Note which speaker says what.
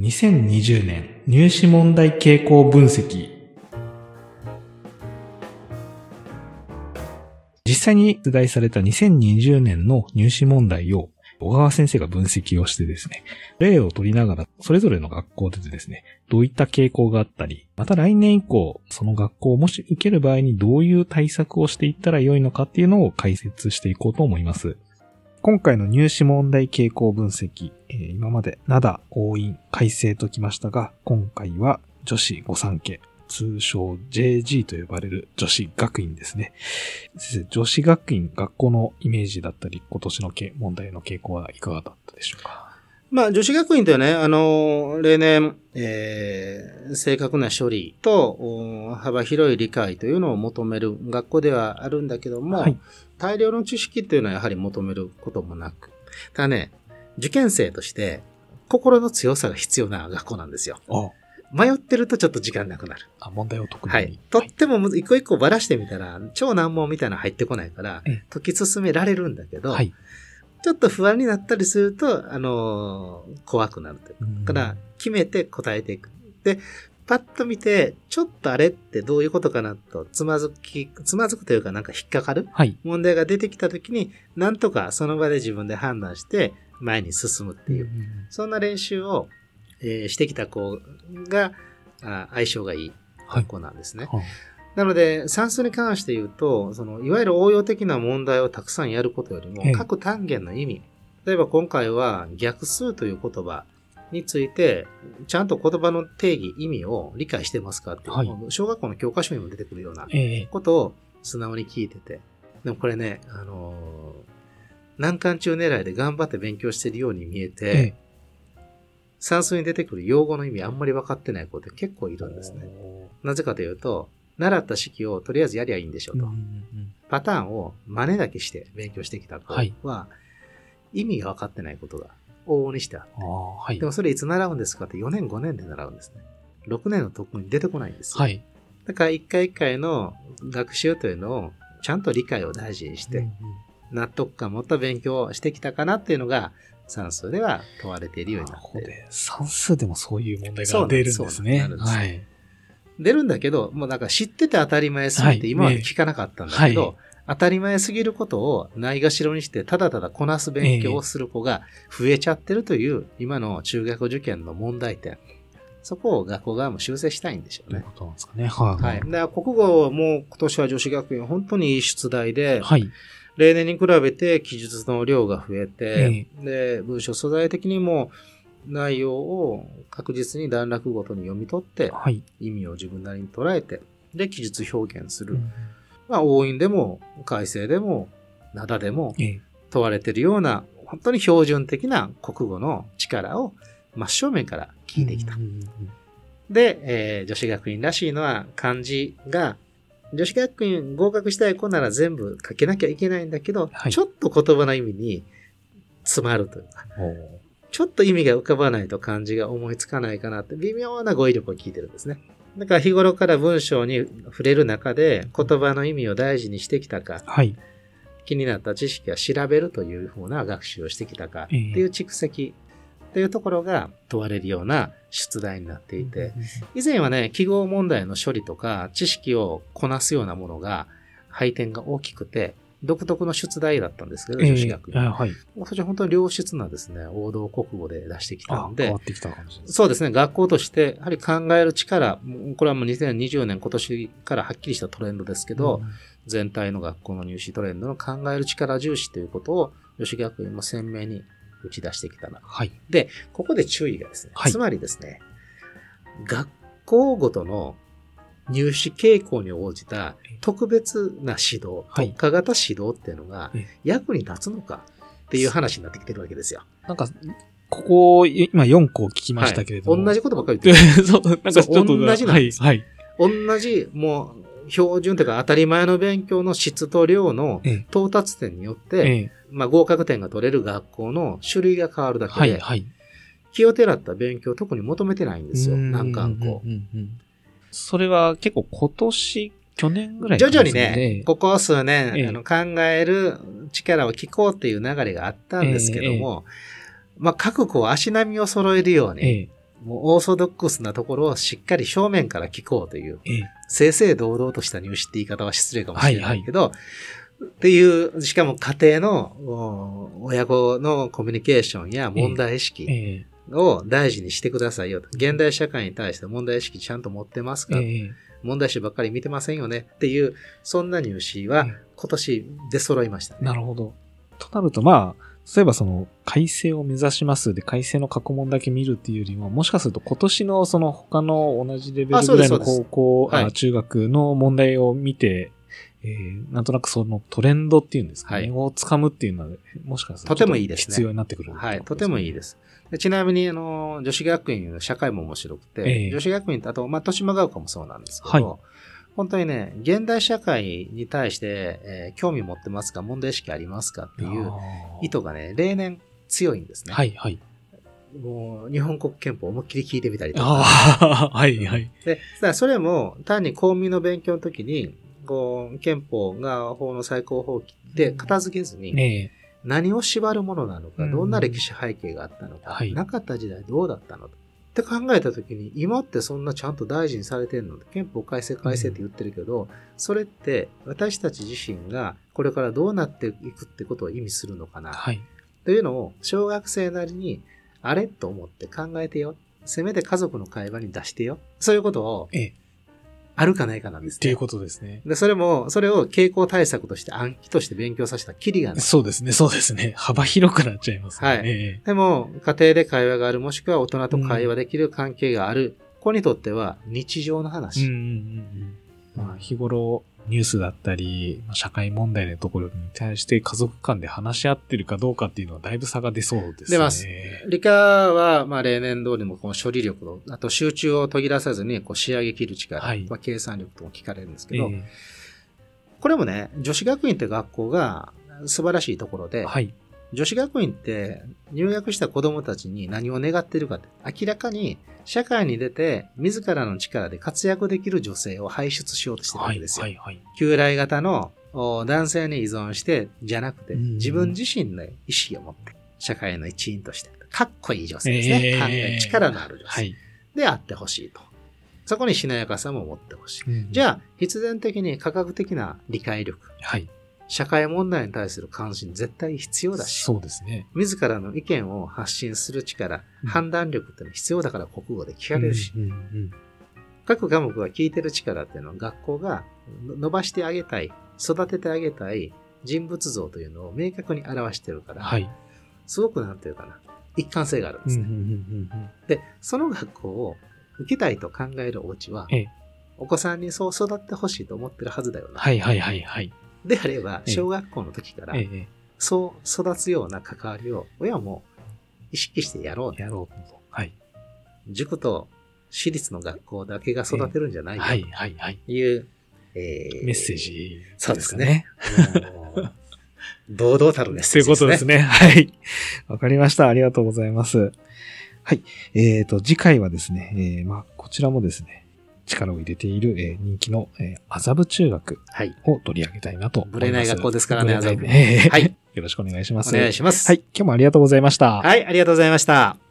Speaker 1: 2020年入試問題傾向分析。実際に出題された2020年の入試問題を小川先生が分析をしてですね、例を取りながら、それぞれの学校でですね、どういった傾向があったり、また来年以降、その学校をもし受ける場合にどういう対策をしていったらよいのかっていうのを解説していこうと思います。今回の入試問題傾向分析、えー、今まで灘、応印、改正ときましたが、今回は女子御三家、通称 JG と呼ばれる女子学院ですね。先生、女子学院、学校のイメージだったり、今年の問題の傾向はいかがだったでしょうか？
Speaker 2: まあ、女子学院とはね、あの、例年、えー、正確な処理と幅広い理解というのを求める学校ではあるんだけども、はい、大量の知識っていうのはやはり求めることもなく、ただね、受験生として心の強さが必要な学校なんですよ。迷ってるとちょっと時間なくなる。
Speaker 1: あ、問題を解く。
Speaker 2: はい。とっても一個一個ばらしてみたら、超難問みたいなの入ってこないから、解き進められるんだけど、はい、ちょっと不安になったりすると、あのー、怖くなるという。だから、決めて答えていく。で、パッと見て、ちょっとあれってどういうことかなと、つまずき、つまずくというかなんか引っかかる、はい、問題が出てきたときに、なんとかその場で自分で判断して前に進むっていう、そんな練習を、えー、してきた子があ相性がいい子なんですね。はいはいなので、算数に関して言うと、その、いわゆる応用的な問題をたくさんやることよりも、各単元の意味。例えば今回は逆数という言葉について、ちゃんと言葉の定義、意味を理解してますかっていう、はい、小学校の教科書にも出てくるようなことを素直に聞いてて。でもこれね、あのー、難関中狙いで頑張って勉強してるように見えて、算数に出てくる用語の意味あんまり分かってない子って結構いるんですね。なぜかというと、習った式をとりあえずやりゃいいんでしょうと。うんうんうん、パターンを真似だけして勉強してきた子は、はい、意味が分かってないことが往々にしてあって。はい、でもそれいつ習うんですかって4年5年で習うんですね。6年の特訓に出てこないんですよ。はい、だから一回一回の学習というのをちゃんと理解を大事にして、納得感を持った勉強をしてきたかなっていうのが算数では問われているようになって
Speaker 1: 算数でもそういう問題が出るんですね。
Speaker 2: はい。出るんだけど、もうなんか知ってて当たり前すぎて今まで聞かなかったんだけど、はい当たり前すぎることをないがしろにしてただただこなす勉強をする子が増えちゃってるという今の中学受験の問題点。そこを学校側も修正したいんでしょうね。
Speaker 1: ことなんですかね。はい。
Speaker 2: はい。で国語はもう今年は女子学院本当にいい出題で、はい。例年に比べて記述の量が増えて、えで、文章素材的にも内容を確実に段落ごとに読み取って、はい、意味を自分なりに捉えて、で、記述表現する。うん、まあ、応印でも、改正でも、灘でも、問われているような、本当に標準的な国語の力を真正面から聞いてきた。で、えー、女子学院らしいのは漢字が、女子学院合格したい子なら全部書けなきゃいけないんだけど、はい、ちょっと言葉の意味に詰まるという。か、ちょっと意味が浮かばないと漢字が思いつかないかなって微妙な語彙力を聞いてるんですね。だから日頃から文章に触れる中で言葉の意味を大事にしてきたか、はい、気になった知識は調べるというふうな学習をしてきたかっていう蓄積っていうところが問われるような出題になっていて、以前はね、記号問題の処理とか知識をこなすようなものが配点が大きくて、独特の出題だったんですけど、女子学院。はい。私は本当に良質なですね、王道国語で出してきたんで、
Speaker 1: 変わってきたかもしれない。
Speaker 2: そうですね、学校として、やはり考える力、これはもう2020年今年からはっきりしたトレンドですけど、うん、全体の学校の入試トレンドの考える力重視ということを、女子学院も鮮明に打ち出してきたな。はい。で、ここで注意がですね、はい、つまりですね、学校ごとの入試傾向に応じた特別な指導、特化型指導っていうのが役に立つのかっていう話になってきてるわけですよ。
Speaker 1: なんか、ここ、今4個聞きましたけれども。
Speaker 2: はい、同じことばっかり言ってる。
Speaker 1: そう、なんかちょっと。
Speaker 2: 同じなんです。はい。同じ、もう、標準というか当たり前の勉強の質と量の到達点によって、ええ、まあ合格点が取れる学校の種類が変わるだけで、はいはい、気をてらった勉強を特に求めてないんですよ、難関校。
Speaker 1: それは結構今年、去年ぐらい、
Speaker 2: ね、徐々にね、ここ数年、ええ、あの考える力を聞こうっていう流れがあったんですけども、え、まあ、各校足並みを揃えるように、もうオーソドックスなところをしっかり正面から聞こうという、正々堂々とした入試って言い方は失礼かもしれないけど、はいはい。っていう、しかも家庭の親子のコミュニケーションや問題意識を大事にしてくださいよと。現代社会に対して問題意識ちゃんと持ってますか、問題集ばっかり見てませんよね？っていう、そんな入試は今年出揃いました、ね、
Speaker 1: なるほど。となると、まあ、例えばその改正を目指しますで改正の過去問だけ見るっていうよりも、もしかすると今年のその他の同じレベルぐらいの高校、はい、中学の問題を見て、えー、なんとなくそのトレンドっていうんですかね、はい、をつかむっていうのは、もしかする
Speaker 2: ととてもいいです
Speaker 1: 必要になってくる、
Speaker 2: ね、はい、とてもいいです。ちなみに、あの、女子学院の社会も面白くて、えー、女子学院あと、まあ、豊島が丘もそうなんですけど、はい、本当にね、現代社会に対して、えー、興味持ってますか、問題意識ありますかっていう意図がね、例年強いんですね。
Speaker 1: はい、はい。
Speaker 2: もう、日本国憲法思いっきり聞いてみたりとか。
Speaker 1: はい、はい。
Speaker 2: で、それも単に公民の勉強の時に、こう、憲法が法の最高法規で片付けずに、えー何を縛るものなのか、どんな歴史背景があったのか、はい、なかった時代どうだったのって考えたときに、今ってそんなちゃんと大事にされてんの。憲法改正改正って言ってるけど、それって私たち自身がこれからどうなっていくってことを意味するのかな、はい、というのを小学生なりにあれと思って考えてよ。せめて家族の会話に出してよ。そういうことをあるかないかなんですね。
Speaker 1: っていうことですね。
Speaker 2: で、それも、それを傾向対策として暗記として勉強させたきりがない。
Speaker 1: そうですね、そうですね。幅広くなっちゃいますね。
Speaker 2: はい。でも、家庭で会話がある、もしくは大人と会話できる関係がある、うん、子にとっては日常の話。うんうん
Speaker 1: うんまあ、日頃、ニュースだったり、社会問題のところに対して家族間で話し合ってるかどうかっていうのはだいぶ差が出そうですね。
Speaker 2: 出ます。理科は、まあ例年通りのこの処理力と、あと集中を途切らさずにこう仕上げ切る力、はい、まあ、計算力とも聞かれるんですけど、えー、これもね、女子学院って学校が素晴らしいところで、はい、女子学院って入学した子供たちに何を願ってるかって、明らかに社会に出て自らの力で活躍できる女性を輩出しようとしてるわけですよ。はいはいはい、旧来型の男性に依存してじゃなくて、自分自身の意思を持って、社会の一員として、かっこいい女性ですね。えー、力のある女性、はい、であってほしいと。そこにしなやかさも持ってほしい。うん、じゃあ、必然的に科学的な理解力。はい社会問題に対する関心絶対必要だし、
Speaker 1: そうですね。
Speaker 2: 自らの意見を発信する力、うん、判断力ってのは必要だから国語で聞かれるし、うんうんうん、各科目が聞いてる力っていうのは学校が伸ばしてあげたい、育ててあげたい人物像というのを明確に表してるから、はい、すごくなんていうかな、一貫性があるんですね。うんうんうんうん、で、その学校を受けたいと考えるお家は、ええ、お子さんにそう育ってほしいと思ってるはずだよな。
Speaker 1: はいはいはいはい。
Speaker 2: であれば、小学校の時から、そう育つような関わりを親も意識してやろう。
Speaker 1: やろうと。はい。
Speaker 2: 塾と私立の学校だけが育てるんじゃないよ。はい、はい、はい。いう、
Speaker 1: えー、メッセージ、そうですね。
Speaker 2: 堂々たるメッセージ
Speaker 1: ですね。ということですね。はい。わかりました。ありがとうございます。はい。えっ、ー、と、次回はですね、えー、まあ、こちらもですね、力を入れている、えー、人気の、えー、麻布中学を取り上げたいなと思います。
Speaker 2: ぶれない学校ですからね、麻布。
Speaker 1: はい。よろしくお願いします。
Speaker 2: お願いします。
Speaker 1: はい。今日もありがとうございました。
Speaker 2: はい、ありがとうございました。